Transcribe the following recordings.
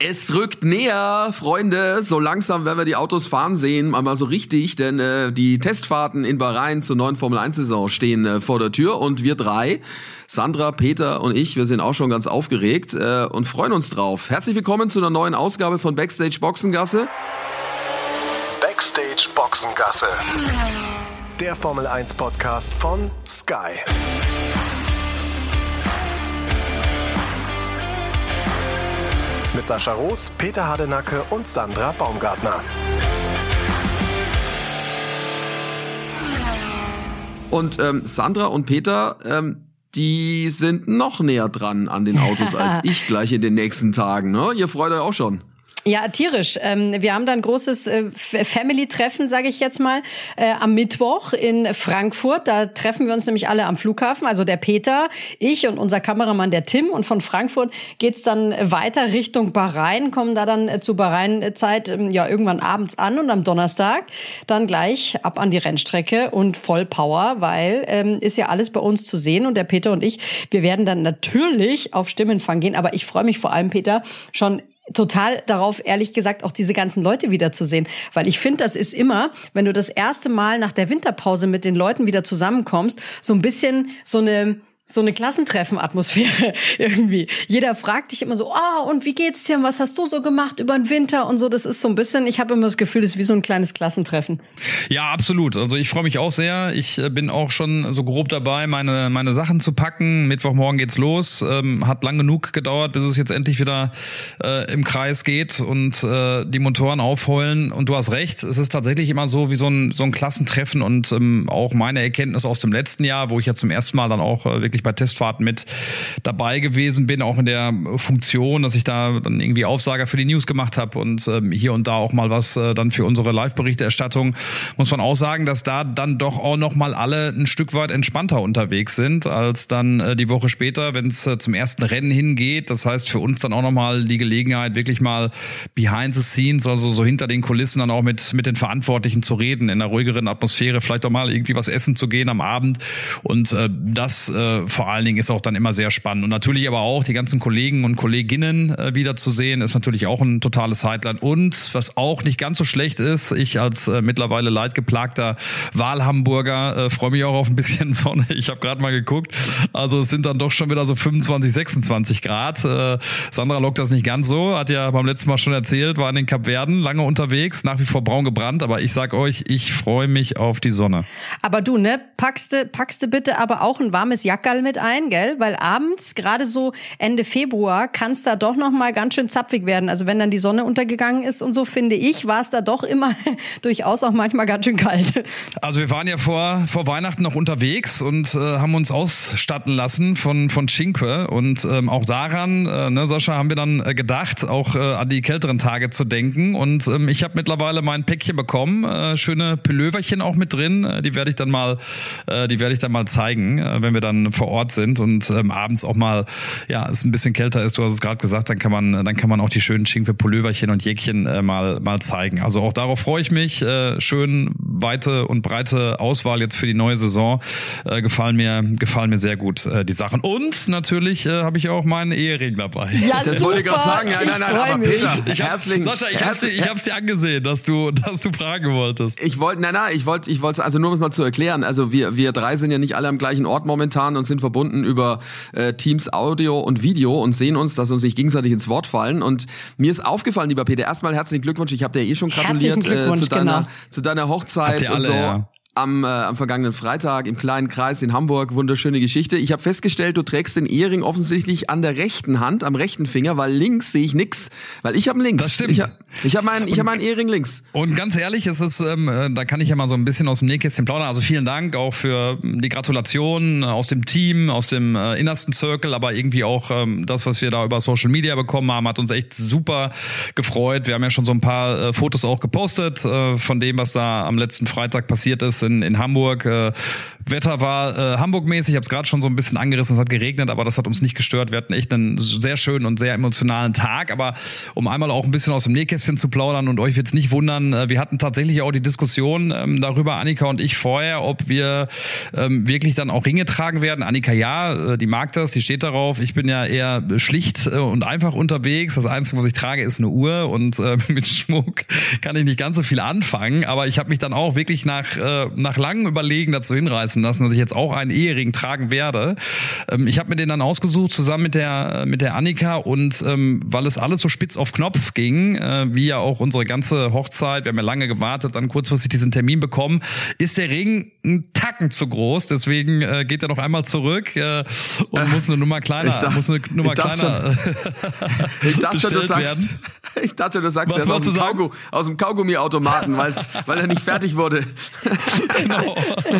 Es rückt näher, Freunde. So langsam werden wir die Autos fahren sehen, aber so richtig, denn äh, die Testfahrten in Bahrain zur neuen Formel 1 Saison stehen äh, vor der Tür und wir drei, Sandra, Peter und ich, wir sind auch schon ganz aufgeregt äh, und freuen uns drauf. Herzlich willkommen zu einer neuen Ausgabe von Backstage Boxengasse. Backstage Boxengasse. Der Formel 1 Podcast von Sky. Mit Sascha Roos, Peter Hardenacke und Sandra Baumgartner. Und ähm, Sandra und Peter, ähm, die sind noch näher dran an den Autos als ich gleich in den nächsten Tagen. Ne? Ihr freut euch auch schon. Ja, tierisch. Ähm, wir haben da ein großes äh, Family-Treffen, sage ich jetzt mal, äh, am Mittwoch in Frankfurt. Da treffen wir uns nämlich alle am Flughafen. Also der Peter, ich und unser Kameramann der Tim. Und von Frankfurt geht's dann weiter Richtung Bahrain, kommen da dann äh, zu Bahrain-Zeit ähm, ja irgendwann abends an und am Donnerstag dann gleich ab an die Rennstrecke und voll Power, weil ähm, ist ja alles bei uns zu sehen. Und der Peter und ich, wir werden dann natürlich auf Stimmenfang gehen. Aber ich freue mich vor allem, Peter, schon total darauf, ehrlich gesagt, auch diese ganzen Leute wiederzusehen. Weil ich finde, das ist immer, wenn du das erste Mal nach der Winterpause mit den Leuten wieder zusammenkommst, so ein bisschen so eine so eine Klassentreffen-Atmosphäre irgendwie. Jeder fragt dich immer so, ah, oh, und wie geht's dir? Und was hast du so gemacht über den Winter und so? Das ist so ein bisschen, ich habe immer das Gefühl, das ist wie so ein kleines Klassentreffen. Ja, absolut. Also ich freue mich auch sehr. Ich äh, bin auch schon so grob dabei, meine, meine Sachen zu packen. Mittwochmorgen geht's los. Ähm, hat lang genug gedauert, bis es jetzt endlich wieder äh, im Kreis geht und äh, die Motoren aufheulen. Und du hast recht, es ist tatsächlich immer so wie so ein, so ein Klassentreffen und ähm, auch meine Erkenntnis aus dem letzten Jahr, wo ich ja zum ersten Mal dann auch äh, wirklich wirklich bei Testfahrten mit dabei gewesen bin, auch in der Funktion, dass ich da dann irgendwie Aufsager für die News gemacht habe und ähm, hier und da auch mal was äh, dann für unsere Live-Berichterstattung, muss man auch sagen, dass da dann doch auch noch mal alle ein Stück weit entspannter unterwegs sind, als dann äh, die Woche später, wenn es äh, zum ersten Rennen hingeht. Das heißt für uns dann auch noch mal die Gelegenheit, wirklich mal behind the scenes, also so hinter den Kulissen dann auch mit, mit den Verantwortlichen zu reden, in einer ruhigeren Atmosphäre, vielleicht auch mal irgendwie was essen zu gehen am Abend. Und äh, das äh, vor allen Dingen ist auch dann immer sehr spannend. Und natürlich aber auch die ganzen Kollegen und Kolleginnen äh, wiederzusehen, ist natürlich auch ein totales Highlight. Und was auch nicht ganz so schlecht ist, ich als äh, mittlerweile leidgeplagter Wahlhamburger äh, freue mich auch auf ein bisschen Sonne. Ich habe gerade mal geguckt. Also es sind dann doch schon wieder so 25, 26 Grad. Äh, Sandra lockt das nicht ganz so, hat ja beim letzten Mal schon erzählt, war in den Kapverden lange unterwegs, nach wie vor braun gebrannt, aber ich sag euch, ich freue mich auf die Sonne. Aber du, ne, packst du, packst du bitte aber auch ein warmes Jackerl Fall mit ein, gell? Weil abends, gerade so Ende Februar, kann es da doch noch mal ganz schön zapfig werden. Also wenn dann die Sonne untergegangen ist und so, finde ich, war es da doch immer durchaus auch manchmal ganz schön kalt. Also wir waren ja vor, vor Weihnachten noch unterwegs und äh, haben uns ausstatten lassen von, von Cinque. Und ähm, auch daran, äh, ne, Sascha, haben wir dann äh, gedacht, auch äh, an die kälteren Tage zu denken. Und ähm, ich habe mittlerweile mein Päckchen bekommen. Äh, schöne Pulloverchen auch mit drin. Äh, die werde ich dann mal, äh, die werde ich dann mal zeigen, äh, wenn wir dann vor Ort sind und ähm, abends auch mal, ja, es ein bisschen kälter ist, du hast es gerade gesagt, dann kann man, dann kann man auch die schönen Schinken Pulloverchen und Jäckchen äh, mal, mal zeigen. Also auch darauf freue ich mich. Äh, schön weite und breite Auswahl jetzt für die neue Saison. Äh, gefallen mir, gefallen mir sehr gut, äh, die Sachen. Und natürlich äh, habe ich auch meinen Ehering dabei. Ja, das wollte ich gerade sagen. Ja, nein, nein, aber mich. Peter, Ich hab, herzlichen, Sascha, ich hab's, dir, ich hab's dir angesehen, dass du, dass du fragen wolltest. Ich wollte, nein, nein, ich wollte, ich wollte, also nur um es mal zu erklären. Also wir, wir drei sind ja nicht alle am gleichen Ort momentan und sind verbunden über äh, Teams Audio und Video und sehen uns, dass wir uns nicht gegenseitig ins Wort fallen. Und mir ist aufgefallen, lieber Peter, erstmal herzlichen Glückwunsch. Ich habe dir eh schon gratuliert äh, zu, deiner, genau. zu deiner Hochzeit alle, und so. Ja am, äh, am vergangenen Freitag im kleinen Kreis in Hamburg. Wunderschöne Geschichte. Ich habe festgestellt, du trägst den Ehering offensichtlich an der rechten Hand, am rechten Finger, weil links sehe ich nix. Weil ich habe links. Das stimmt. Ich habe ich hab meinen hab meinen Ehering links. Und ganz ehrlich, es ist, ähm, äh, da kann ich ja mal so ein bisschen aus dem Nähkästchen plaudern. Also vielen Dank auch für die Gratulation aus dem Team, aus dem äh, innersten Circle, aber irgendwie auch ähm, das, was wir da über Social Media bekommen haben, hat uns echt super gefreut. Wir haben ja schon so ein paar äh, Fotos auch gepostet äh, von dem, was da am letzten Freitag passiert ist in, in Hamburg. Äh, Wetter war äh, Hamburg-mäßig, ich habe es gerade schon so ein bisschen angerissen, es hat geregnet, aber das hat uns nicht gestört. Wir hatten echt einen sehr schönen und sehr emotionalen Tag. Aber um einmal auch ein bisschen aus dem Nähkästchen zu plaudern und euch jetzt nicht wundern, äh, wir hatten tatsächlich auch die Diskussion ähm, darüber, Annika und ich vorher, ob wir ähm, wirklich dann auch Ringe tragen werden. Annika ja, äh, die mag das, die steht darauf. Ich bin ja eher schlicht äh, und einfach unterwegs. Das Einzige, was ich trage, ist eine Uhr und äh, mit Schmuck kann ich nicht ganz so viel anfangen. Aber ich habe mich dann auch wirklich nach, äh, nach langem Überlegen dazu hinreißen lassen, dass ich jetzt auch einen Ehering tragen werde. Ähm, ich habe mir den dann ausgesucht zusammen mit der mit der Annika und ähm, weil es alles so spitz auf Knopf ging, äh, wie ja auch unsere ganze Hochzeit, wir haben ja lange gewartet, dann kurzfristig diesen Termin bekommen, ist der Ring ein Tacken zu groß, deswegen äh, geht er noch einmal zurück äh, und muss eine Nummer kleiner, dachte, muss eine Nummer kleiner ich dachte, du sagst, ich dachte, du sagst, Was aus dem, Kaugummi, aus dem Kaugummiautomaten, weil er nicht fertig wurde. genau.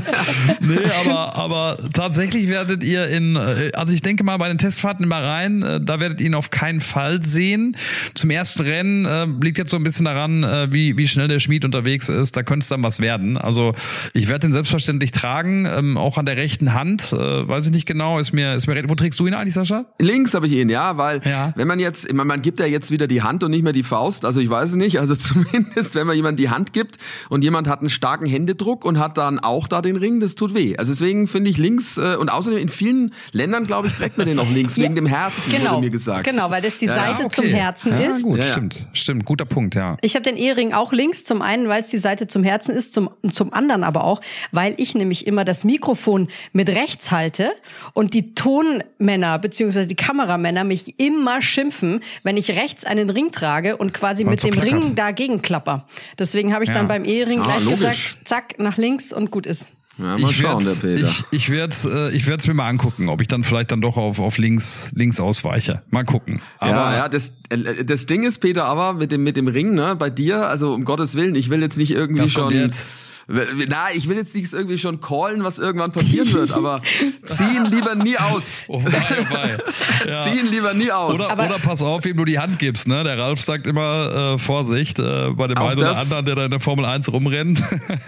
nee, aber, aber tatsächlich werdet ihr in, äh, also ich denke mal bei den Testfahrten in Bahrain, äh, da werdet ihr ihn auf keinen Fall sehen. Zum ersten Rennen äh, liegt jetzt so ein bisschen daran, äh, wie, wie schnell der Schmied unterwegs ist. Da könnte es dann was werden. Also ich werde den selbstverständlich tragen, ähm, auch an der rechten Hand. Äh, weiß ich nicht genau. Ist mir, ist mir, wo trägst du ihn eigentlich, Sascha? Links habe ich ihn, ja, weil ja. wenn man jetzt, man, man gibt ja jetzt wieder die Hand und nicht mehr die Faust. Also ich weiß es nicht. Also zumindest, wenn man jemand die Hand gibt und jemand hat einen starken Händedruck und hat dann auch da den Ring, das tut weh. Also deswegen finde ich links äh, und außerdem in vielen Ländern, glaube ich, trägt man den auch links, ja, wegen dem Herzen, genau, wurde mir gesagt. Genau, weil das die ja, Seite okay. zum Herzen ja, ist. Gut, stimmt, stimmt, guter Punkt, ja. Ich habe den Ehering auch links, zum einen, weil es die Seite zum Herzen ist, zum, zum anderen aber auch, weil ich nämlich immer das Mikrofon mit rechts halte und die Tonmänner bzw. die Kameramänner mich immer schimpfen, wenn ich rechts einen Ring trage und quasi und mit so dem klackert. Ring dagegen klapper. Deswegen habe ich dann beim Ehering ah, gleich logisch. gesagt, zack, nach links und gut ist. Ja, mal ich schauen, der Peter. Ich, ich werde es äh, ich werd's mir mal angucken, ob ich dann vielleicht dann doch auf, auf links, links ausweiche. Mal gucken. Aber ja, ja, das, äh, das Ding ist, Peter, aber mit dem, mit dem Ring, ne, bei dir, also um Gottes Willen, ich will jetzt nicht irgendwie schon. Jetzt na, ich will jetzt nichts irgendwie schon callen, was irgendwann passieren wird, aber ziehen lieber nie aus. Oh wei, oh wei. Ja. Ziehen lieber nie aus. Oder, oder pass auf, wem du die Hand gibst, ne? Der Ralf sagt immer äh, Vorsicht äh, bei dem einen oder anderen, der da in der Formel 1 rumrennt.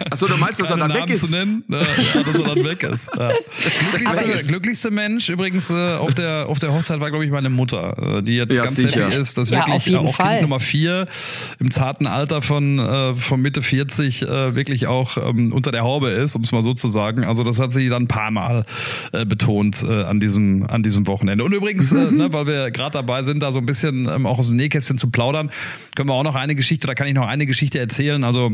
Achso, du meinst, dass er dann Namen weg ist? Zu nennen, äh, ja, dass er dann weg ist. Ja. Glücklichste, glücklichste Mensch übrigens äh, auf, der, auf der Hochzeit war, glaube ich, meine Mutter, äh, die jetzt ganz sicher. happy ist, dass ja, wirklich auch Fall. Kind Nummer vier im zarten Alter von, äh, von Mitte 40 äh, wirklich auch noch ähm, unter der Haube ist, um es mal so zu sagen. Also das hat sie dann ein paar Mal äh, betont äh, an diesem an diesem Wochenende. Und übrigens, äh, ne, weil wir gerade dabei sind, da so ein bisschen ähm, auch aus dem Nähkästchen zu plaudern, können wir auch noch eine Geschichte, da kann ich noch eine Geschichte erzählen. Also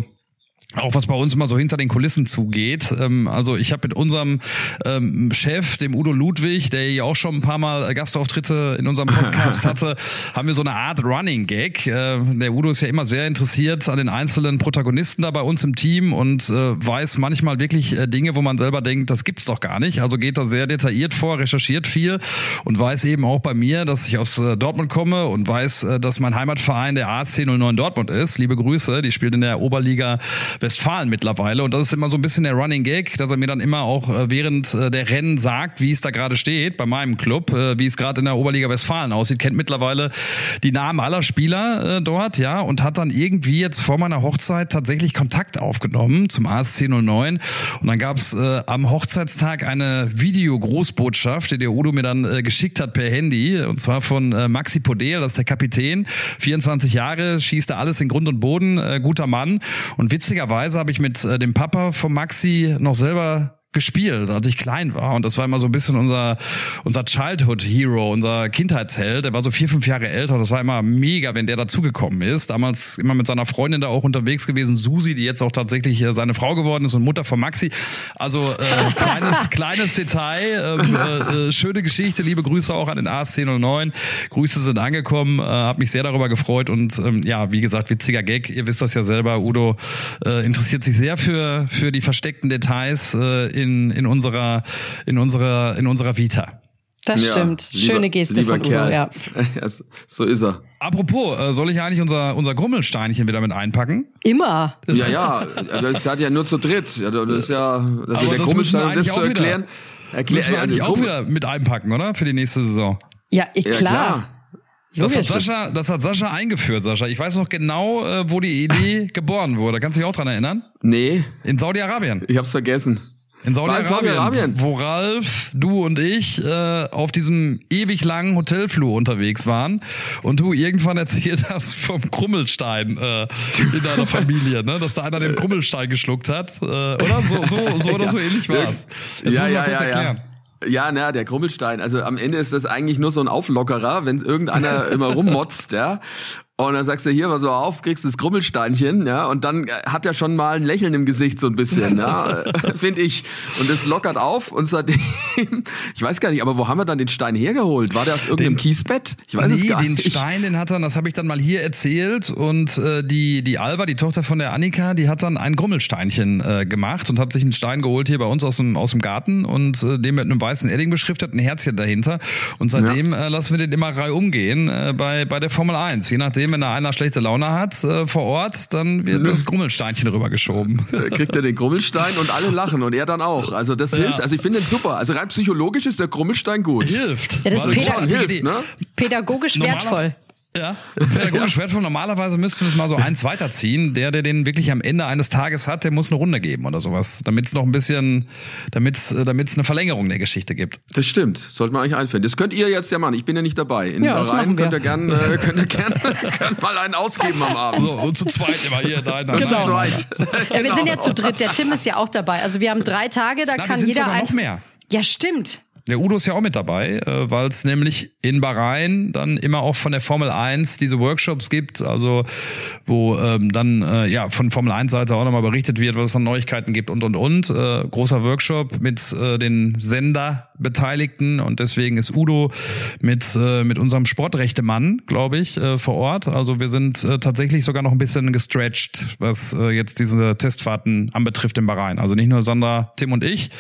auch was bei uns immer so hinter den Kulissen zugeht. Ähm, also ich habe mit unserem ähm, Chef, dem Udo Ludwig, der ja auch schon ein paar Mal Gastauftritte in unserem Podcast hatte, haben wir so eine Art Running Gag. Äh, der Udo ist ja immer sehr interessiert an den einzelnen Protagonisten da bei uns im Team und äh, weiß manchmal wirklich äh, Dinge, wo man selber denkt, das gibt's doch gar nicht. Also geht da sehr detailliert vor, recherchiert viel und weiß eben auch bei mir, dass ich aus Dortmund komme und weiß, dass mein Heimatverein der AC 09 Dortmund ist. Liebe Grüße, die spielt in der Oberliga Westfalen mittlerweile. Und das ist immer so ein bisschen der Running Gag, dass er mir dann immer auch äh, während äh, der Rennen sagt, wie es da gerade steht bei meinem Club, äh, wie es gerade in der Oberliga Westfalen aussieht, kennt mittlerweile die Namen aller Spieler dort, ja, und hat dann irgendwie jetzt vor meiner Hochzeit tatsächlich Kontakt aufgenommen zum ASC 09. Und dann gab es am Hochzeitstag eine Videogroßbotschaft, die der Udo mir dann geschickt hat per Handy, und zwar von Maxi Podel, das ist der Kapitän, 24 Jahre, schießt da alles in Grund und Boden, guter Mann. Und witziger witzigerweise habe ich mit äh, dem Papa von Maxi noch selber gespielt, als ich klein war. Und das war immer so ein bisschen unser, unser Childhood Hero, unser Kindheitsheld. Der war so vier, fünf Jahre älter. Das war immer mega, wenn der dazugekommen ist. Damals immer mit seiner Freundin da auch unterwegs gewesen, Susi, die jetzt auch tatsächlich äh, seine Frau geworden ist und Mutter von Maxi. Also äh, kleines, kleines Detail, ähm, äh, äh, schöne Geschichte. Liebe Grüße auch an den ASC 09. Grüße sind angekommen. Äh, hab mich sehr darüber gefreut. Und ähm, ja, wie gesagt, witziger Gag. Ihr wisst das ja selber. Udo äh, interessiert sich sehr für, für die versteckten Details äh, in, in unserer, in unserer, in unserer Vita. Das ja, stimmt. Lieber, Schöne Geste von Udo, Kerl. ja. so ist er. Apropos, äh, soll ich eigentlich unser, unser Grummelsteinchen wieder mit einpacken? Immer. Ja, ja, das hat ja nur zu dritt. Das ist ja, das ist der Grummelstein, um das zu erklären. Erklär, müssen wir eigentlich also, auch wieder mit einpacken, oder? Für die nächste Saison. Ja, ich, klar. Ja, klar. Das hat. Sascha, das hat Sascha eingeführt, Sascha. Ich weiß noch genau, äh, wo die Idee geboren wurde. Kannst du dich auch dran erinnern? Nee, In Saudi-Arabien. ich hab's vergessen. In Saudi-Arabien. Saudi-Arabien. Wo Ralf, du und ich äh, auf diesem ewig langen Hotelflur unterwegs waren und du irgendwann erzählt hast vom Krummelstein äh, in deiner Familie, ne? dass da einer den Krummelstein geschluckt hat. Äh, oder? So, so, so oder so ähnlich war es. Jetzt ja, muss ja, kurz ja, erklären. ja. Ja, na, der Krummelstein. Also am Ende ist das eigentlich nur so ein Auflockerer, wenn irgendeiner immer rummotzt, ja. Und dann sagst du hier, pass mal auf, kriegst das Krummelsteinchen, ja, und dann äh, hat er schon mal ein Lächeln im Gesicht so ein bisschen, ja, finde ich. Und das lockert auf und seitdem, ich weiß gar nicht, aber wo haben wir dann den Stein hergeholt? War der aus irgendeinem Den- Kiesbett? Ich weiß es nee, gar den nicht. Stein, den hat dann, das habe ich dann mal hier erzählt und äh, die die Alba, die Tochter von der Annika, die hat dann ein Grummelsteinchen äh, gemacht und hat sich einen Stein geholt hier bei uns aus dem aus dem Garten und äh, den mit einem weißen Edding beschriftet, ein Herzchen dahinter und seitdem äh, lassen wir den immer reihum gehen äh, bei bei der Formel 1. Je nachdem, wenn da einer schlechte Laune hat äh, vor Ort, dann wird das Grummelsteinchen rübergeschoben. Kriegt er den Krummelstein und alle lachen und er dann auch. Also das hilft. Also ich finde den super. Also rein psychologisch ist der Krummelstein gut. Hilft. Ja, das Peter- großartige Hilft, ne? Pädagogisch Normaler- wertvoll. Ja, pädagogisch wertvoll. Normalerweise müssten wir es mal so eins weiterziehen. Der, der den wirklich am Ende eines Tages hat, der muss eine Runde geben oder sowas. Damit es noch ein bisschen, damit es damit es eine Verlängerung der Geschichte gibt. Das stimmt. Sollte man eigentlich einfinden. Das könnt ihr jetzt ja machen. Ich bin ja nicht dabei. In Ja, Bahrain wir. könnt ihr gern, äh, könnt ihr gern, gern mal einen ausgeben am Abend. So, und zu zweit immer hier, nein, nein, Genau. nein. Zu zweit. Ja, wir sind ja zu dritt. Der Tim ist ja auch dabei. Also wir haben drei Tage, da Na, wir kann sind jeder sogar noch mehr. Ja, stimmt. Der Udo ist ja auch mit dabei, äh, weil es nämlich in Bahrain dann immer auch von der Formel 1 diese Workshops gibt, also wo ähm, dann äh, ja von Formel 1 Seite auch nochmal berichtet wird, was es an Neuigkeiten gibt und und und. Äh, großer Workshop mit äh, den Senderbeteiligten und deswegen ist Udo mit äh, mit unserem Sportrechtemann, glaube ich, äh, vor Ort. Also wir sind äh, tatsächlich sogar noch ein bisschen gestretched, was äh, jetzt diese Testfahrten anbetrifft in Bahrain. Also nicht nur Sandra, Tim und ich,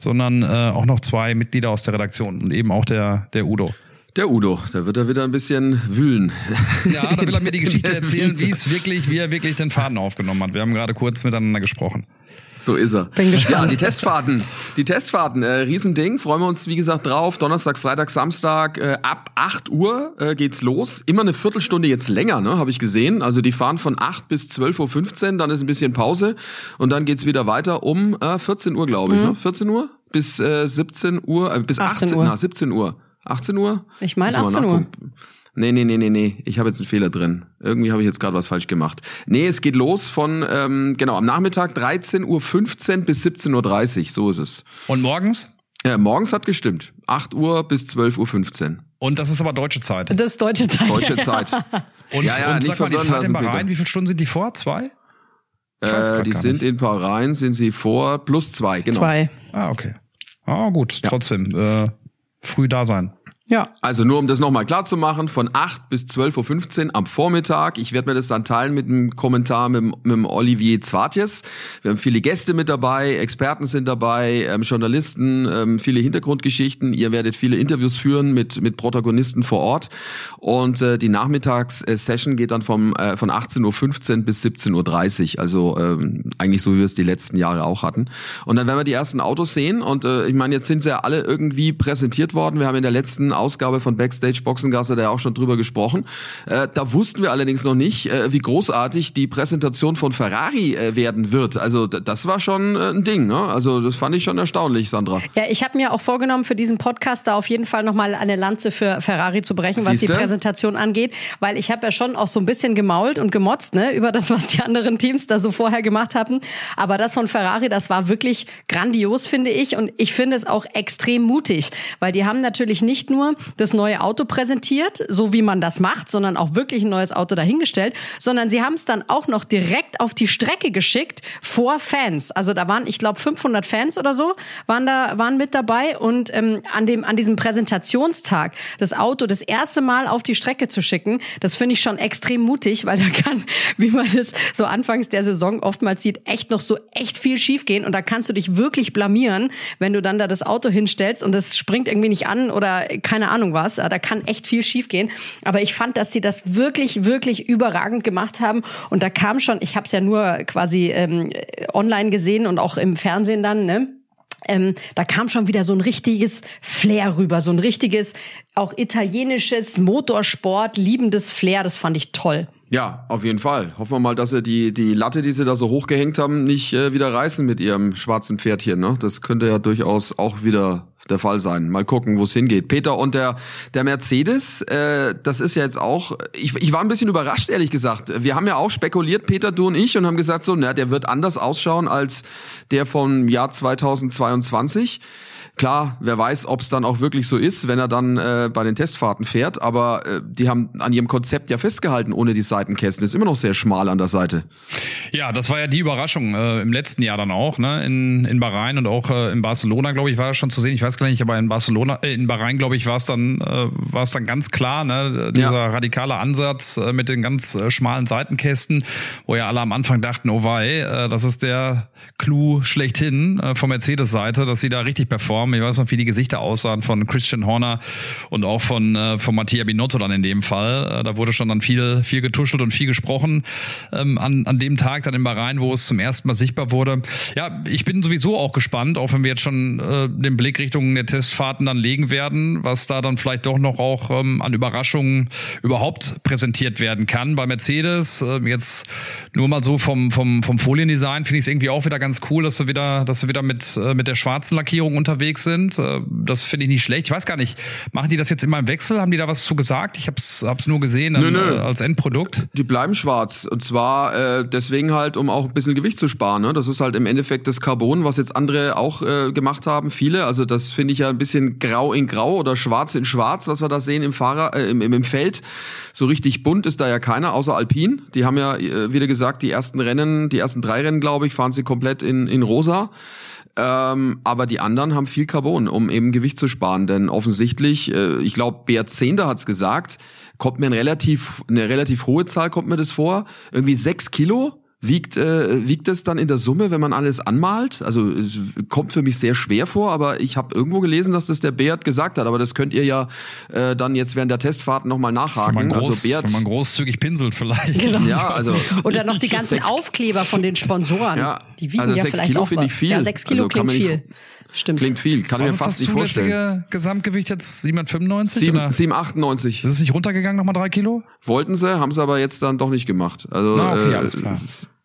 sondern äh, auch noch zwei Mitglieder aus der Redaktion und eben auch der der Udo. Der Udo, da wird er wieder ein bisschen wühlen. Ja, da will er mir die Geschichte erzählen, wie es wirklich, wie er wirklich den Faden aufgenommen hat. Wir haben gerade kurz miteinander gesprochen. So ist er. Bin gespannt. Ja, die Testfahrten. Die Testfahrten, äh, Riesending. Freuen wir uns, wie gesagt, drauf. Donnerstag, Freitag, Samstag äh, ab 8 Uhr äh, geht's los. Immer eine Viertelstunde jetzt länger, ne, habe ich gesehen. Also die fahren von 8 bis 12.15 Uhr, dann ist ein bisschen Pause und dann geht's wieder weiter um äh, 14 Uhr, glaube ich. Ne? 14 Uhr bis äh, 17 Uhr, äh, bis 18 18 Uhr. Na, 17 Uhr. 18 Uhr? Ich meine Müssen wir 18 Uhr. Nee, nee, nee, nee, nee. Ich habe jetzt einen Fehler drin. Irgendwie habe ich jetzt gerade was falsch gemacht. Nee, es geht los von, ähm, genau, am Nachmittag 13.15 Uhr bis 17.30 Uhr. So ist es. Und morgens? Ja, morgens hat gestimmt. 8 Uhr bis 12.15 Uhr. Und das ist aber deutsche Zeit. Das ist deutsche Zeit. Deutsche Zeit. Und, Ja, ja, und nicht sag mal, die verwirren Zeit in Bahrain, wie viele Stunden sind die vor? Zwei? Ich weiß Äh, die sind nicht. in Bahrain, sind sie vor plus zwei, genau. Zwei. Ah, okay. Ah, gut, trotzdem. Äh, früh da sein. Ja. Also nur um das nochmal klar zu machen, von 8 bis 12.15 Uhr am Vormittag. Ich werde mir das dann teilen mit einem Kommentar mit, mit dem Olivier Zwartjes. Wir haben viele Gäste mit dabei, Experten sind dabei, ähm, Journalisten, ähm, viele Hintergrundgeschichten. Ihr werdet viele Interviews führen mit, mit Protagonisten vor Ort. Und äh, die Nachmittagssession geht dann vom, äh, von 18.15 Uhr bis 17.30 Uhr. Also ähm, eigentlich so, wie wir es die letzten Jahre auch hatten. Und dann werden wir die ersten Autos sehen. Und äh, ich meine, jetzt sind sie ja alle irgendwie präsentiert worden. Wir haben in der letzten Ausgabe von Backstage Boxengasse da ja auch schon drüber gesprochen. Äh, da wussten wir allerdings noch nicht, äh, wie großartig die Präsentation von Ferrari äh, werden wird. Also das war schon äh, ein Ding. Ne? Also das fand ich schon erstaunlich, Sandra. Ja, ich habe mir auch vorgenommen, für diesen Podcast da auf jeden Fall nochmal eine Lanze für Ferrari zu brechen, was die Siehste? Präsentation angeht, weil ich habe ja schon auch so ein bisschen gemault und gemotzt, ne, über das, was die anderen Teams da so vorher gemacht hatten. Aber das von Ferrari, das war wirklich grandios, finde ich. Und ich finde es auch extrem mutig, weil die haben natürlich nicht nur das neue Auto präsentiert, so wie man das macht, sondern auch wirklich ein neues Auto dahingestellt, sondern sie haben es dann auch noch direkt auf die Strecke geschickt vor Fans. Also da waren, ich glaube, 500 Fans oder so waren da waren mit dabei und ähm, an dem an diesem Präsentationstag das Auto das erste Mal auf die Strecke zu schicken, das finde ich schon extrem mutig, weil da kann, wie man es so anfangs der Saison oftmals sieht, echt noch so echt viel schiefgehen und da kannst du dich wirklich blamieren, wenn du dann da das Auto hinstellst und es springt irgendwie nicht an oder keine Ahnung was. Da kann echt viel schiefgehen. Aber ich fand, dass sie das wirklich, wirklich überragend gemacht haben. Und da kam schon, ich habe es ja nur quasi ähm, online gesehen und auch im Fernsehen dann, ne? ähm, da kam schon wieder so ein richtiges Flair rüber, so ein richtiges, auch italienisches Motorsport, liebendes Flair, das fand ich toll. Ja, auf jeden Fall. Hoffen wir mal, dass sie die, die Latte, die sie da so hochgehängt haben, nicht äh, wieder reißen mit ihrem schwarzen Pferdchen. Ne? Das könnte ja durchaus auch wieder der Fall sein. Mal gucken, wo es hingeht. Peter und der, der Mercedes, äh, das ist ja jetzt auch, ich, ich war ein bisschen überrascht, ehrlich gesagt. Wir haben ja auch spekuliert, Peter, du und ich, und haben gesagt so, na, der wird anders ausschauen als der vom Jahr 2022. Klar, wer weiß, ob es dann auch wirklich so ist, wenn er dann äh, bei den Testfahrten fährt. Aber äh, die haben an ihrem Konzept ja festgehalten ohne die Seitenkästen. Ist immer noch sehr schmal an der Seite. Ja, das war ja die Überraschung äh, im letzten Jahr dann auch, ne? In, in Bahrain und auch äh, in Barcelona, glaube ich, war das schon zu sehen. Ich weiß gar nicht, aber in Barcelona, äh, in Bahrain, glaube ich, war es dann, äh, war es dann ganz klar, ne? Dieser ja. radikale Ansatz äh, mit den ganz äh, schmalen Seitenkästen, wo ja alle am Anfang dachten, oh wei, äh, das ist der Clou schlechthin äh, von Mercedes-Seite, dass sie da richtig performen. Ich weiß noch, wie die Gesichter aussahen von Christian Horner und auch von, äh, von Mattia Binotto dann in dem Fall. Äh, da wurde schon dann viel, viel getuschelt und viel gesprochen ähm, an, an dem Tag dann in Bahrain, wo es zum ersten Mal sichtbar wurde. Ja, ich bin sowieso auch gespannt, auch wenn wir jetzt schon äh, den Blick Richtung der Testfahrten dann legen werden, was da dann vielleicht doch noch auch ähm, an Überraschungen überhaupt präsentiert werden kann. Bei Mercedes, äh, jetzt nur mal so vom, vom, vom Foliendesign, finde ich es irgendwie auch wieder ganz cool, dass wir wieder, dass wir wieder mit, äh, mit der schwarzen Lackierung unterwegs sind. Äh, das finde ich nicht schlecht. Ich weiß gar nicht, machen die das jetzt immer im Wechsel? Haben die da was zu gesagt? Ich habe es nur gesehen nö, nö. Äh, als Endprodukt. Die bleiben schwarz. Und zwar äh, deswegen halt, um auch ein bisschen Gewicht zu sparen. Ne? Das ist halt im Endeffekt das Carbon, was jetzt andere auch äh, gemacht haben, viele. Also das finde ich ja ein bisschen grau in grau oder schwarz in schwarz, was wir da sehen im Fahrer, äh, im, im Feld. So richtig bunt ist da ja keiner, außer Alpin. Die haben ja, äh, wieder gesagt, die ersten Rennen, die ersten drei Rennen, glaube ich, fahren sie komplett in, in rosa. Ähm, aber die anderen haben viel Carbon, um eben Gewicht zu sparen. Denn offensichtlich, äh, ich glaube, Bert Zehnder hat's gesagt, kommt mir ein relativ, eine relativ hohe Zahl, kommt mir das vor. Irgendwie sechs Kilo Wiegt, äh, wiegt es dann in der Summe, wenn man alles anmalt? Also es kommt für mich sehr schwer vor, aber ich habe irgendwo gelesen, dass das der Beat gesagt hat. Aber das könnt ihr ja äh, dann jetzt während der Testfahrten nochmal nachhaken. Wenn man, groß, also Beat, wenn man großzügig pinselt vielleicht. Genau. Ja, also Oder noch die ganzen Aufkleber von den Sponsoren. Ja, die wiegen also ja sechs vielleicht Kilo auch finde ich viel. Ja, sechs Kilo also klingt viel. Stimmt. Klingt viel, kann Was ich mir fast das nicht vorstellen. Gesamtgewicht jetzt 795? 7, oder? 798. Das ist nicht runtergegangen, nochmal drei Kilo? Wollten sie, haben sie aber jetzt dann doch nicht gemacht. Also, Na, okay, äh, alles klar.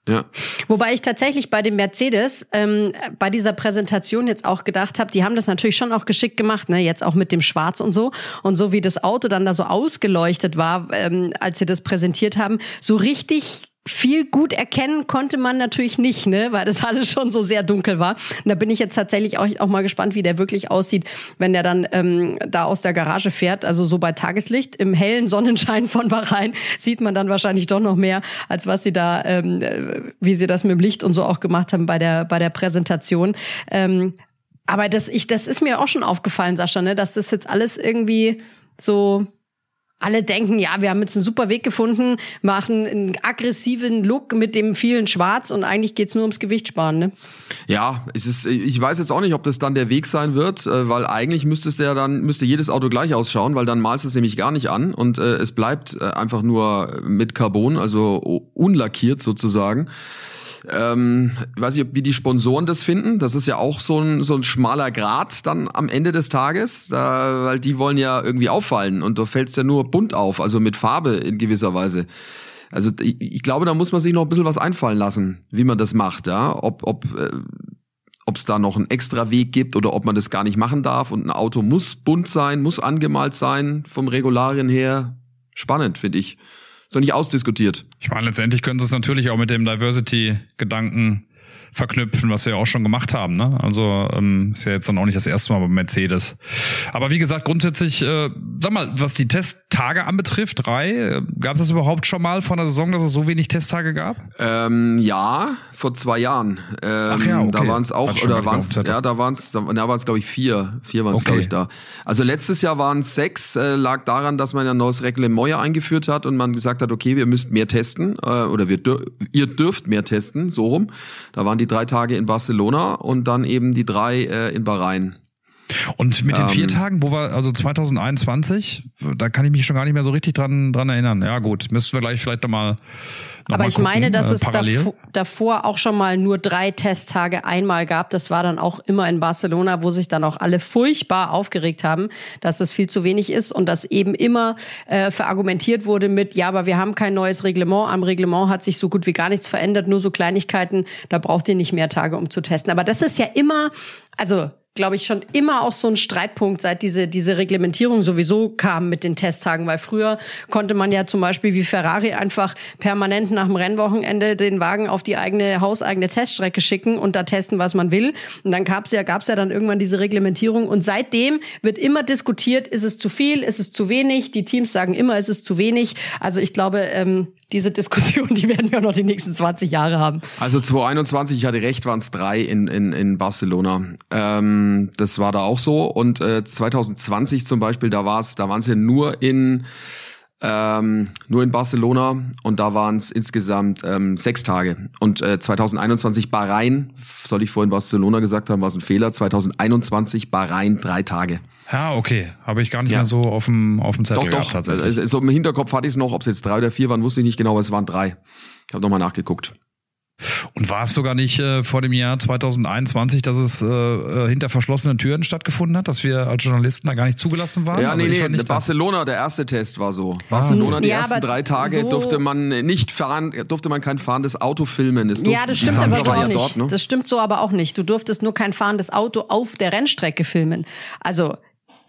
Ja. Wobei ich tatsächlich bei dem Mercedes ähm, bei dieser Präsentation jetzt auch gedacht habe, die haben das natürlich schon auch geschickt gemacht, ne? Jetzt auch mit dem Schwarz und so. Und so wie das Auto dann da so ausgeleuchtet war, ähm, als sie das präsentiert haben, so richtig viel gut erkennen konnte man natürlich nicht, ne, weil das alles schon so sehr dunkel war. Und da bin ich jetzt tatsächlich auch, auch mal gespannt, wie der wirklich aussieht, wenn der dann ähm, da aus der Garage fährt. Also so bei Tageslicht im hellen Sonnenschein von Bahrain sieht man dann wahrscheinlich doch noch mehr, als was sie da, ähm, äh, wie sie das mit dem Licht und so auch gemacht haben bei der bei der Präsentation. Ähm, aber das, ich, das ist mir auch schon aufgefallen, Sascha, ne, dass das jetzt alles irgendwie so alle denken, ja, wir haben jetzt einen super Weg gefunden, machen einen aggressiven Look mit dem vielen Schwarz und eigentlich geht's nur ums Gewicht sparen, ne? Ja, es ist, ich weiß jetzt auch nicht, ob das dann der Weg sein wird, äh, weil eigentlich müsste es ja dann, müsste jedes Auto gleich ausschauen, weil dann malst du es nämlich gar nicht an und äh, es bleibt äh, einfach nur mit Carbon, also unlackiert sozusagen. Ähm, weiß ich, wie die Sponsoren das finden. Das ist ja auch so ein, so ein schmaler Grad dann am Ende des Tages, da, weil die wollen ja irgendwie auffallen und du fällst ja nur bunt auf, also mit Farbe in gewisser Weise. Also ich, ich glaube, da muss man sich noch ein bisschen was einfallen lassen, wie man das macht, ja. Ob, ob, äh, ob es da noch einen extra Weg gibt oder ob man das gar nicht machen darf und ein Auto muss bunt sein, muss angemalt sein vom Regularien her. Spannend, finde ich doch nicht ausdiskutiert. Ich meine, letztendlich können sie es natürlich auch mit dem Diversity-Gedanken verknüpfen, was wir ja auch schon gemacht haben. Ne? Also ähm, ist ja jetzt dann auch nicht das erste Mal bei Mercedes. Aber wie gesagt, grundsätzlich, äh, sag mal, was die Testtage anbetrifft, drei, äh, gab es das überhaupt schon mal vor der Saison, dass es so wenig Testtage gab? Ähm, ja, vor zwei Jahren. Ähm, Ach ja, okay. Da waren es auch, oder waren es, ja, da waren es, da, da waren es glaube ich vier, vier waren es okay. glaube ich da. Also letztes Jahr waren es sechs, äh, lag daran, dass man ja ein neues Reglement eingeführt hat und man gesagt hat, okay, wir müssten mehr testen äh, oder wir ihr dürft mehr testen, so rum. Da waren die drei Tage in Barcelona und dann eben die drei äh, in Bahrain. Und mit den ähm, vier Tagen, wo wir, also 2021, da kann ich mich schon gar nicht mehr so richtig dran, dran erinnern. Ja, gut, müssten wir gleich vielleicht nochmal. Noch Aber ich gucken, meine, dass äh, es davor, davor auch schon mal nur drei Testtage einmal gab. Das war dann auch immer in Barcelona, wo sich dann auch alle furchtbar aufgeregt haben, dass das viel zu wenig ist und dass eben immer äh, verargumentiert wurde mit, ja, aber wir haben kein neues Reglement. Am Reglement hat sich so gut wie gar nichts verändert, nur so Kleinigkeiten. Da braucht ihr nicht mehr Tage, um zu testen. Aber das ist ja immer, also glaube ich, schon immer auch so ein Streitpunkt, seit diese, diese Reglementierung sowieso kam mit den Testtagen. Weil früher konnte man ja zum Beispiel wie Ferrari einfach permanent nach dem Rennwochenende den Wagen auf die eigene, hauseigene Teststrecke schicken und da testen, was man will. Und dann gab's ja, gab's ja dann irgendwann diese Reglementierung. Und seitdem wird immer diskutiert, ist es zu viel, ist es zu wenig? Die Teams sagen immer, ist es zu wenig. Also ich glaube, ähm, diese Diskussion, die werden wir noch die nächsten 20 Jahre haben. Also 2021, ich hatte recht, waren es drei in, in, in Barcelona. Ähm, das war da auch so. Und äh, 2020 zum Beispiel, da war es, da waren es ja nur in ähm, nur in Barcelona und da waren es insgesamt ähm, sechs Tage. Und äh, 2021 Bahrain, soll ich vorhin Barcelona gesagt haben, war es ein Fehler. 2021 Bahrain drei Tage. Ja, okay. Habe ich gar nicht ja. mehr so auf dem, auf dem Zettel doch, gehabt, tatsächlich. So also im Hinterkopf hatte ich es noch, ob es jetzt drei oder vier waren, wusste ich nicht genau, aber es waren drei. Ich habe nochmal nachgeguckt. Und war es sogar nicht äh, vor dem Jahr 2021, dass es äh, äh, hinter verschlossenen Türen stattgefunden hat, dass wir als Journalisten da gar nicht zugelassen waren? Ja, also nee, nee, Barcelona, der erste Test war so. Ah. Barcelona, die ja, ersten drei Tage so durfte man nicht fahren, durfte man kein fahrendes Auto filmen. Das ja, das stimmt aber so auch nicht. Dort, ne? Das stimmt so aber auch nicht. Du durftest nur kein fahrendes Auto auf der Rennstrecke filmen. Also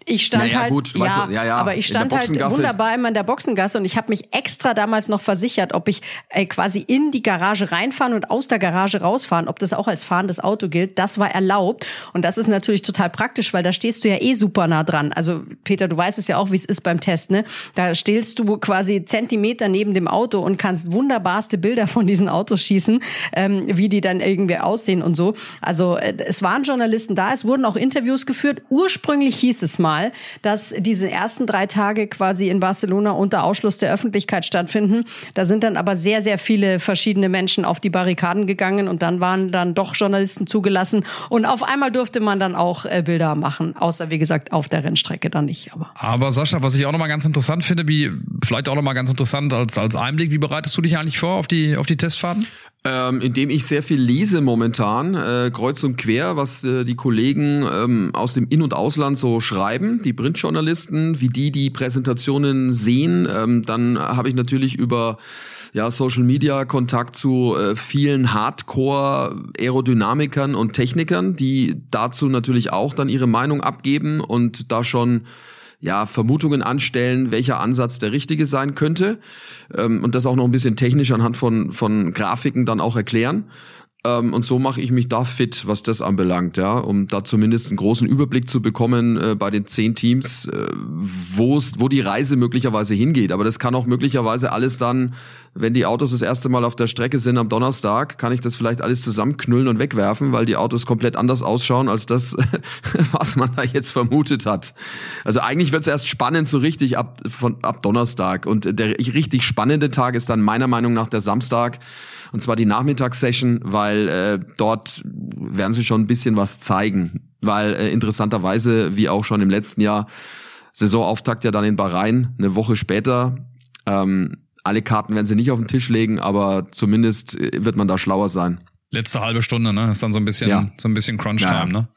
ich stand naja, halt, gut, ja, weißt du, ja, ja, aber ich stand halt wunderbar immer in der Boxengasse und ich habe mich extra damals noch versichert, ob ich äh, quasi in die Garage reinfahren und aus der Garage rausfahren, ob das auch als fahrendes Auto gilt. Das war erlaubt und das ist natürlich total praktisch, weil da stehst du ja eh super nah dran. Also Peter, du weißt es ja auch, wie es ist beim Test, ne? Da stehst du quasi Zentimeter neben dem Auto und kannst wunderbarste Bilder von diesen Autos schießen, ähm, wie die dann irgendwie aussehen und so. Also äh, es waren Journalisten da, es wurden auch Interviews geführt. Ursprünglich hieß es mal mal, dass diese ersten drei Tage quasi in Barcelona unter Ausschluss der Öffentlichkeit stattfinden. Da sind dann aber sehr, sehr viele verschiedene Menschen auf die Barrikaden gegangen und dann waren dann doch Journalisten zugelassen und auf einmal durfte man dann auch äh, Bilder machen, außer wie gesagt auf der Rennstrecke dann nicht. Aber, aber Sascha, was ich auch nochmal ganz interessant finde, wie vielleicht auch nochmal ganz interessant als, als Einblick, wie bereitest du dich eigentlich vor auf die, auf die Testfahrten? Ähm, indem ich sehr viel lese momentan, äh, kreuz und quer, was äh, die Kollegen ähm, aus dem In- und Ausland so schreiben, die Printjournalisten, wie die die Präsentationen sehen. Ähm, dann habe ich natürlich über ja, Social Media Kontakt zu äh, vielen Hardcore-Aerodynamikern und Technikern, die dazu natürlich auch dann ihre Meinung abgeben und da schon ja, Vermutungen anstellen, welcher Ansatz der richtige sein könnte ähm, und das auch noch ein bisschen technisch anhand von, von Grafiken dann auch erklären. Ähm, und so mache ich mich da fit, was das anbelangt, ja, um da zumindest einen großen Überblick zu bekommen äh, bei den zehn Teams, äh, wo die Reise möglicherweise hingeht. Aber das kann auch möglicherweise alles dann, wenn die Autos das erste Mal auf der Strecke sind am Donnerstag, kann ich das vielleicht alles zusammenknüllen und wegwerfen, weil die Autos komplett anders ausschauen als das, was man da jetzt vermutet hat. Also eigentlich wird es erst spannend so richtig ab, von, ab Donnerstag. Und der richtig spannende Tag ist dann meiner Meinung nach der Samstag und zwar die Nachmittagssession, weil äh, dort werden sie schon ein bisschen was zeigen. Weil äh, interessanterweise, wie auch schon im letzten Jahr, Saisonauftakt ja dann in Bahrain, eine Woche später. Ähm, alle Karten werden sie nicht auf den Tisch legen, aber zumindest äh, wird man da schlauer sein. Letzte halbe Stunde, ne? Ist dann so ein bisschen, ja. so ein bisschen Crunch-Time, ja. ne?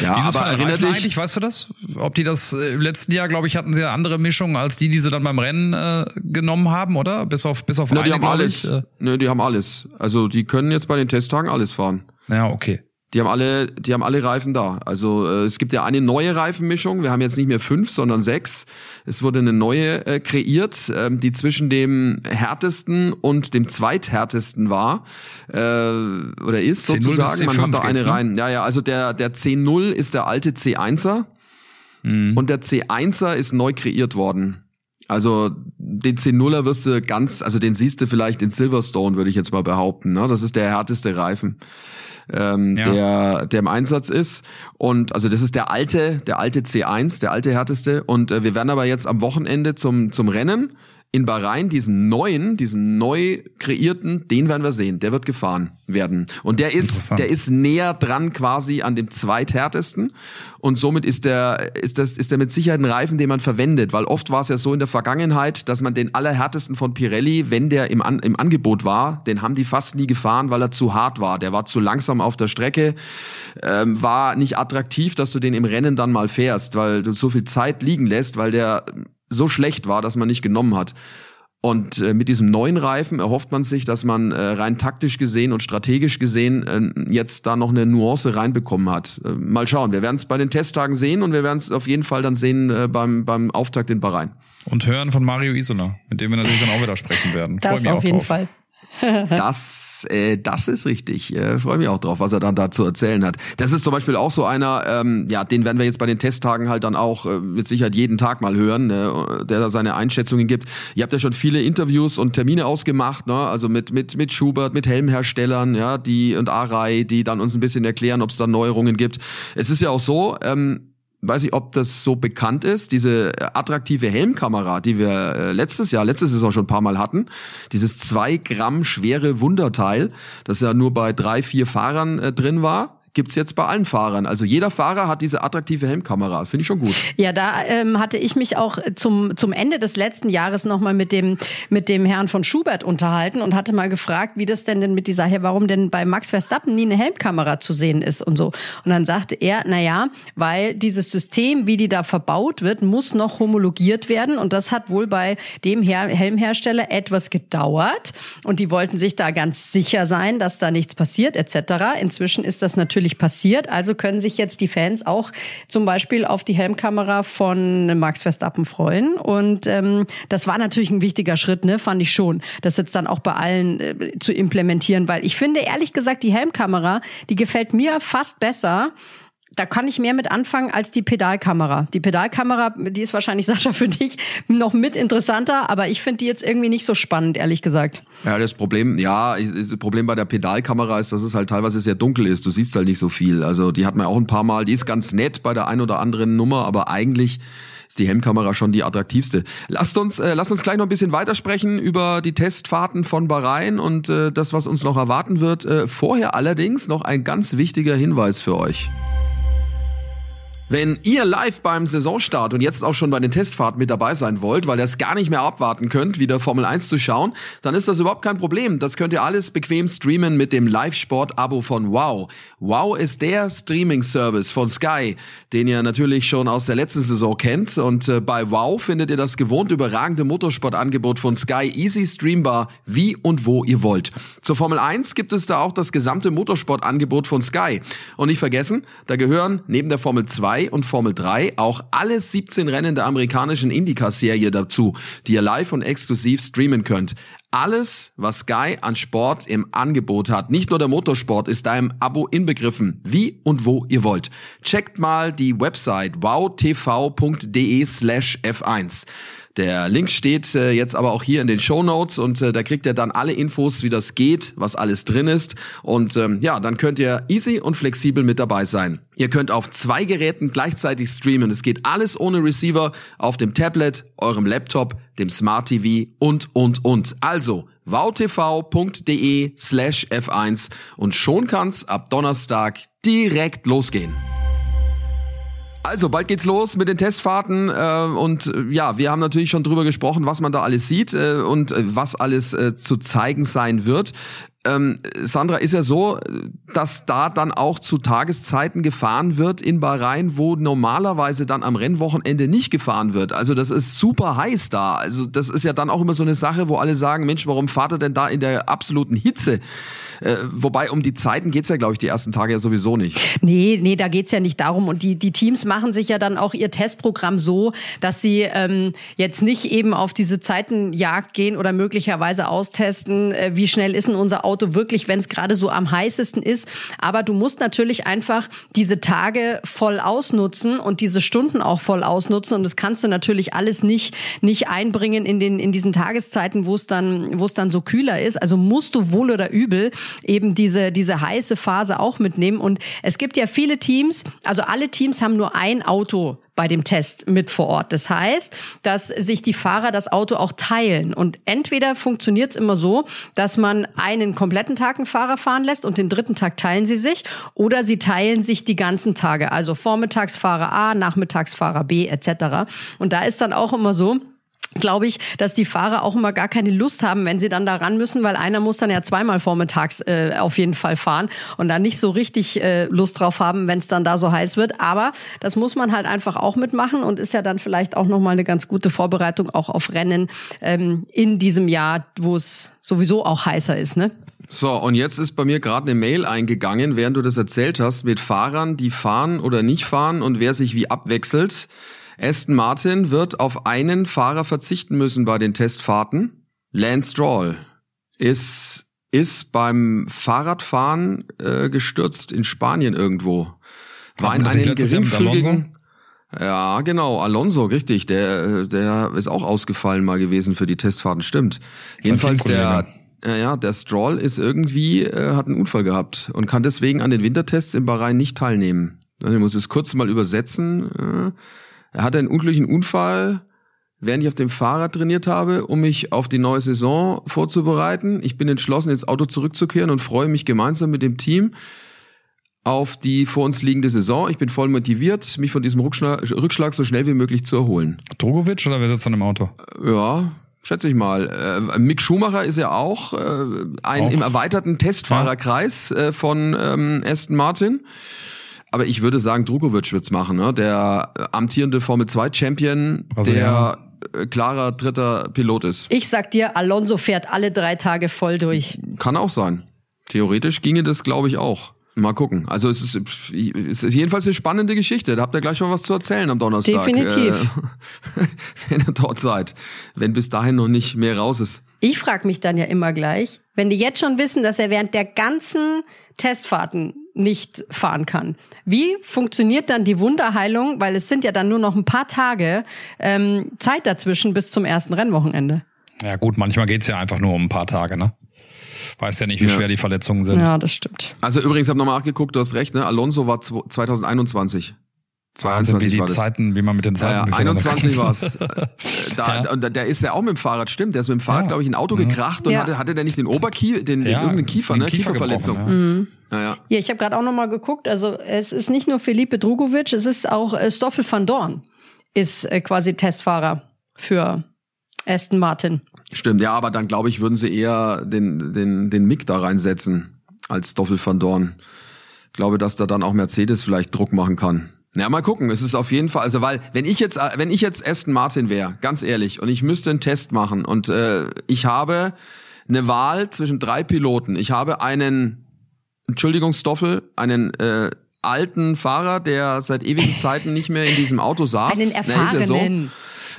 Ja, Wie aber erinnert dich eigentlich, weißt du das? Ob die das äh, im letzten Jahr, glaube ich, hatten sie ja andere Mischungen als die, die sie dann beim Rennen äh, genommen haben, oder? Bis auf bis auf Na, eine, die haben alles. Ich, äh. Nö, die haben alles. Also die können jetzt bei den Testtagen alles fahren. Ja, okay. Die haben alle, die haben alle Reifen da. Also äh, es gibt ja eine neue Reifenmischung. Wir haben jetzt nicht mehr fünf, sondern sechs. Es wurde eine neue äh, kreiert, äh, die zwischen dem härtesten und dem zweithärtesten war äh, oder ist sozusagen. Man hat da eine ne? rein. Ja, ja. Also der der C0 ist der alte C1er mhm. und der C1er ist neu kreiert worden. Also den C0er wirst du ganz, also den siehst du vielleicht in Silverstone, würde ich jetzt mal behaupten. Ne? Das ist der härteste Reifen ähm, ja. der, der im Einsatz ist. Und also das ist der alte, der alte C1, der alte härteste. Und äh, wir werden aber jetzt am Wochenende zum, zum Rennen in Bahrain, diesen neuen, diesen neu kreierten, den werden wir sehen. Der wird gefahren werden. Und der ist, der ist näher dran quasi an dem zweithärtesten. Und somit ist der, ist das, ist der mit Sicherheit ein Reifen, den man verwendet. Weil oft war es ja so in der Vergangenheit, dass man den allerhärtesten von Pirelli, wenn der im, An im Angebot war, den haben die fast nie gefahren, weil er zu hart war. Der war zu langsam auf der Strecke, ähm, war nicht attraktiv, dass du den im Rennen dann mal fährst, weil du so viel Zeit liegen lässt, weil der so schlecht war, dass man nicht genommen hat. Und äh, mit diesem neuen Reifen erhofft man sich, dass man äh, rein taktisch gesehen und strategisch gesehen äh, jetzt da noch eine Nuance reinbekommen hat. Äh, mal schauen, wir werden es bei den Testtagen sehen und wir werden es auf jeden Fall dann sehen äh, beim, beim Auftakt in Bahrain. Und hören von Mario Isola, mit dem wir natürlich dann auch wieder sprechen werden. Das auf jeden drauf. Fall das, äh, das ist richtig. Äh, Freue mich auch drauf, was er dann da zu erzählen hat. Das ist zum Beispiel auch so einer, ähm, ja, den werden wir jetzt bei den Testtagen halt dann auch äh, mit Sicherheit jeden Tag mal hören, äh, der da seine Einschätzungen gibt. Ihr habt ja schon viele Interviews und Termine ausgemacht, ne? also mit mit mit Schubert, mit Helmherstellern, ja, die und Arai, die dann uns ein bisschen erklären, ob es da Neuerungen gibt. Es ist ja auch so. Ähm, weiß ich, ob das so bekannt ist, diese attraktive Helmkamera, die wir äh, letztes Jahr, letztes Saison schon ein paar Mal hatten, dieses zwei Gramm schwere Wunderteil, das ja nur bei drei, vier Fahrern äh, drin war, gibt's jetzt bei allen Fahrern. Also jeder Fahrer hat diese attraktive Helmkamera. Finde ich schon gut. Ja, da ähm, hatte ich mich auch zum, zum Ende des letzten Jahres nochmal mit dem, mit dem Herrn von Schubert unterhalten und hatte mal gefragt, wie das denn denn mit dieser, warum denn bei Max Verstappen nie eine Helmkamera zu sehen ist und so. Und dann sagte er, na ja, weil dieses System, wie die da verbaut wird, muss noch homologiert werden und das hat wohl bei dem Her Helmhersteller etwas gedauert und die wollten sich da ganz sicher sein, dass da nichts passiert etc. Inzwischen ist das natürlich natürlich passiert. Also können sich jetzt die Fans auch zum Beispiel auf die Helmkamera von Max Verstappen freuen. Und ähm, das war natürlich ein wichtiger Schritt, ne, fand ich schon, das jetzt dann auch bei allen äh, zu implementieren, weil ich finde ehrlich gesagt, die Helmkamera, die gefällt mir fast besser da kann ich mehr mit anfangen als die Pedalkamera. Die Pedalkamera, die ist wahrscheinlich, Sascha, für dich noch mit interessanter, aber ich finde die jetzt irgendwie nicht so spannend, ehrlich gesagt. Ja, das Problem, ja, das Problem bei der Pedalkamera ist, dass es halt teilweise sehr dunkel ist. Du siehst halt nicht so viel. Also die hat man auch ein paar Mal, die ist ganz nett bei der ein oder anderen Nummer, aber eigentlich ist die Helmkamera schon die attraktivste. Lasst uns, äh, lasst uns gleich noch ein bisschen weitersprechen über die Testfahrten von Bahrain und äh, das, was uns noch erwarten wird. Äh, vorher allerdings noch ein ganz wichtiger Hinweis für euch. Wenn ihr live beim Saisonstart und jetzt auch schon bei den Testfahrten mit dabei sein wollt, weil ihr es gar nicht mehr abwarten könnt, wieder Formel 1 zu schauen, dann ist das überhaupt kein Problem. Das könnt ihr alles bequem streamen mit dem Live-Sport-Abo von Wow. Wow ist der Streaming-Service von Sky, den ihr natürlich schon aus der letzten Saison kennt. Und äh, bei Wow findet ihr das gewohnt überragende Motorsportangebot von Sky easy streambar, wie und wo ihr wollt. Zur Formel 1 gibt es da auch das gesamte Motorsportangebot von Sky. Und nicht vergessen, da gehören neben der Formel 2 2 und Formel 3 auch alle 17 Rennen der amerikanischen IndyCar-Serie dazu, die ihr live und exklusiv streamen könnt. Alles, was Sky an Sport im Angebot hat, nicht nur der Motorsport, ist da im Abo inbegriffen, wie und wo ihr wollt. Checkt mal die Website wowtv.de slash f1. Der Link steht äh, jetzt aber auch hier in den Show Notes und äh, da kriegt ihr dann alle Infos, wie das geht, was alles drin ist. Und ähm, ja, dann könnt ihr easy und flexibel mit dabei sein. Ihr könnt auf zwei Geräten gleichzeitig streamen. Es geht alles ohne Receiver auf dem Tablet, eurem Laptop, dem Smart TV und, und, und. Also wowtv.de slash f1 und schon kann's ab Donnerstag direkt losgehen. Also, bald geht's los mit den Testfahrten äh, und äh, ja, wir haben natürlich schon drüber gesprochen, was man da alles sieht äh, und äh, was alles äh, zu zeigen sein wird. Ähm, Sandra, ist ja so, dass da dann auch zu Tageszeiten gefahren wird in Bahrain, wo normalerweise dann am Rennwochenende nicht gefahren wird. Also das ist super heiß da. Also das ist ja dann auch immer so eine Sache, wo alle sagen, Mensch, warum fahrt er denn da in der absoluten Hitze? Äh, wobei um die Zeiten geht's ja, glaube ich, die ersten Tage ja sowieso nicht. Nee, nee, da geht's ja nicht darum. Und die, die Teams machen sich ja dann auch ihr Testprogramm so, dass sie ähm, jetzt nicht eben auf diese Zeitenjagd gehen oder möglicherweise austesten, äh, wie schnell ist denn unser Auto Testauto wirklich, wenn es gerade so am heißesten ist. Aber du musst natürlich einfach diese Tage voll ausnutzen und diese Stunden auch voll ausnutzen. Und das kannst du natürlich alles nicht, nicht einbringen in den, in diesen Tageszeiten, wo es dann, dann so kühler ist. Also musst du wohl oder übel eben diese, diese heiße Phase auch mitnehmen. Und es gibt ja viele Teams, also alle Teams haben nur ein Auto bei dem Test mit vor Ort. Das heißt, dass sich die Fahrer das Auto auch teilen. Und entweder funktioniert es immer so, dass man einen kompletten Tag einen Fahrer fahren lässt und den dritten Tag teilen sie sich, oder sie teilen sich die ganzen Tage. Also Vormittagsfahrer A, Nachmittagsfahrer B etc. Und da ist dann auch immer so, glaube ich, dass die Fahrer auch immer gar keine Lust haben, wenn sie dann da ran müssen, weil einer muss dann ja zweimal vormittags äh, auf jeden Fall fahren und dann nicht so richtig äh, Lust drauf haben, wenn es dann da so heiß wird. Aber das muss man halt einfach auch mitmachen und ist ja dann vielleicht auch nochmal eine ganz gute Vorbereitung auch auf Rennen ähm, in diesem Jahr, wo es sowieso auch heißer ist, ne? So, und jetzt ist bei mir gerade eine Mail eingegangen, während du das erzählt hast, mit Fahrern, die fahren oder nicht fahren und wer sich wie abwechselt. Aston Martin wird auf einen Fahrer verzichten müssen bei den Testfahrten. Lance Stroll ist, ist beim Fahrradfahren äh, gestürzt in Spanien irgendwo. War in einem geringfügigen... Ja, genau, Alonso, richtig. Der, der ist auch ausgefallen mal gewesen für die Testfahrten, stimmt. Jedenfalls der, ja, der Stroll ist irgendwie, äh, hat einen Unfall gehabt und kann deswegen an den Wintertests in Bahrain nicht teilnehmen. Ich muss es kurz mal übersetzen. Äh, er hatte einen unglücklichen Unfall, während ich auf dem Fahrrad trainiert habe, um mich auf die neue Saison vorzubereiten. Ich bin entschlossen, ins Auto zurückzukehren und freue mich gemeinsam mit dem Team auf die vor uns liegende Saison. Ich bin voll motiviert, mich von diesem Rückschlag, so schnell wie möglich zu erholen. Drogovic oder wer sitzt dann im Auto? Ja, schätze ich mal. Äh, Mick Schumacher ist ja auch äh, ein auch. im erweiterten Testfahrerkreis äh, von ähm, Aston Martin. Aber ich würde sagen, Drukovic wird's machen, ne? Der amtierende Formel 2 Champion, also, der ja. Äh, klarer dritter Pilot ist. Ich sag dir, Alonso fährt alle drei Tage voll durch. Kann auch sein. Theoretisch ginge das, glaube ich, auch. Mal gucken. Also es ist, es ist jedenfalls eine spannende Geschichte. Da habt ihr gleich schon was zu erzählen am Donnerstag. Definitiv. Äh, wenn ihr dort seid. Wenn bis dahin noch nicht mehr raus ist. Ich frage mich dann ja immer gleich, wenn die jetzt schon wissen, dass er während der ganzen Testfahrten nicht fahren kann. Wie funktioniert dann die Wunderheilung? Weil es sind ja dann nur noch ein paar Tage ähm, Zeit dazwischen bis zum ersten Rennwochenende. Ja gut, manchmal geht's ja einfach nur um ein paar Tage, ne? Weiß ja nicht, wie ja. schwer die Verletzungen sind. Ja, das stimmt. Also übrigens, habe nochmal nachgeguckt, du hast recht, ne? Alonso war 2021. 22 wie die war das. Zeiten, wie man mit den Zeiten. Ja, ja 21 war es. Da, ja. Und der ist ja auch mit dem Fahrrad, stimmt. Der ist mit dem Fahrrad, ja. glaube ich, ein Auto mhm. gekracht und hatte, hatte der nicht den Oberkiefer, den, ja, irgendeinen Kiefer, ne? Kiefer Kieferverletzung. Ja. Mhm. Ja, ja. ja, ich habe gerade auch nochmal geguckt. Also es ist nicht nur Felipe Drugovic, es ist auch äh, Stoffel van Dorn ist äh, quasi Testfahrer für Aston Martin. Stimmt, ja, aber dann glaube ich, würden sie eher den, den, den Mick da reinsetzen als Stoffel van Dorn. Ich glaube, dass da dann auch Mercedes vielleicht Druck machen kann. Ja, mal gucken. Es ist auf jeden Fall, also weil, wenn ich jetzt, wenn ich jetzt Aston Martin wäre, ganz ehrlich, und ich müsste einen Test machen und äh, ich habe eine Wahl zwischen drei Piloten. Ich habe einen, Entschuldigung, Stoffel, einen äh, alten Fahrer, der seit ewigen Zeiten nicht mehr in diesem Auto saß. Einen erfahrenen. Na, ja, so.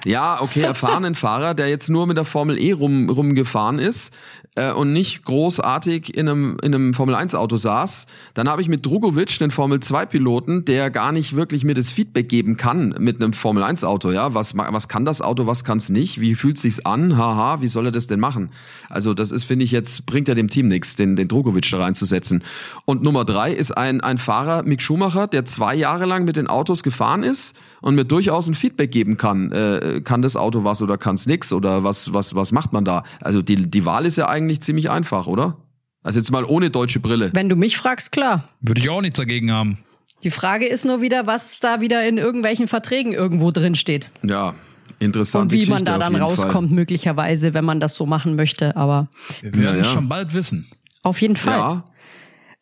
Ja, okay, erfahrenen Fahrer, der jetzt nur mit der Formel E rum, rumgefahren ist äh, und nicht großartig in einem, in einem Formel-1-Auto saß. Dann habe ich mit Drugovic, den Formel-2-Piloten, der gar nicht wirklich mir das Feedback geben kann mit einem Formel-1-Auto. Ja, was, was kann das Auto, was kann es nicht? Wie fühlt sich's an? Haha, wie soll er das denn machen? Also das ist, finde ich jetzt, bringt ja dem Team nichts, den, den Drugovic da reinzusetzen. Und Nummer drei ist ein, ein Fahrer, Mick Schumacher, der zwei Jahre lang mit den Autos gefahren ist und mir durchaus ein Feedback geben kann. Äh, kann das Auto was oder kann es nix? Oder was, was, was macht man da? Also die, die Wahl ist ja eigentlich ziemlich einfach, oder? Also jetzt mal ohne deutsche Brille. Wenn du mich fragst, klar. Würde ich auch nichts dagegen haben. Die Frage ist nur wieder, was da wieder in irgendwelchen Verträgen irgendwo drin steht. Ja, interessant. Und wie Geschichte man da dann rauskommt, Fall. möglicherweise, wenn man das so machen möchte. Aber wir werden ja, ja. schon bald wissen. Auf jeden Fall. Ja.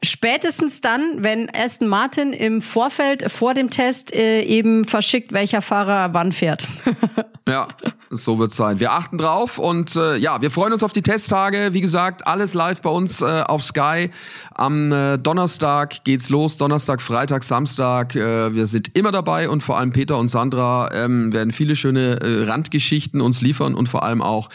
Spätestens dann, wenn Aston Martin im Vorfeld vor dem Test äh, eben verschickt, welcher Fahrer wann fährt. ja, so wird's sein. Wir achten drauf und äh, ja, wir freuen uns auf die Testtage. Wie gesagt, alles live bei uns äh, auf Sky. Am äh, Donnerstag geht's los. Donnerstag, Freitag, Samstag. Äh, wir sind immer dabei und vor allem Peter und Sandra ähm, werden viele schöne äh, Randgeschichten uns liefern und vor allem auch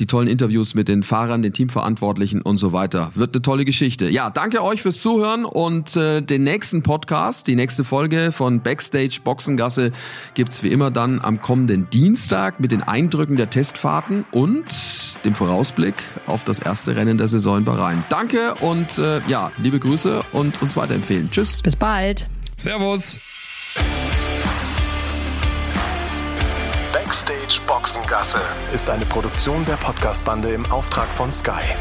die tollen Interviews mit den Fahrern, den Teamverantwortlichen und so weiter. Wird eine tolle Geschichte. Ja, danke euch fürs Zuhören und äh, den nächsten Podcast, die nächste Folge von Backstage Boxengasse gibt's wie immer dann am kommenden Dienstag mit den Eindrücken der Testfahrten und dem Vorausblick auf das erste Rennen der Saison in Bahrain. Danke und äh, ja, liebe Grüße und uns weiterempfehlen. Tschüss. Bis bald. Servus. Backstage Boxengasse ist eine Produktion der Podcastbande im Auftrag von Sky.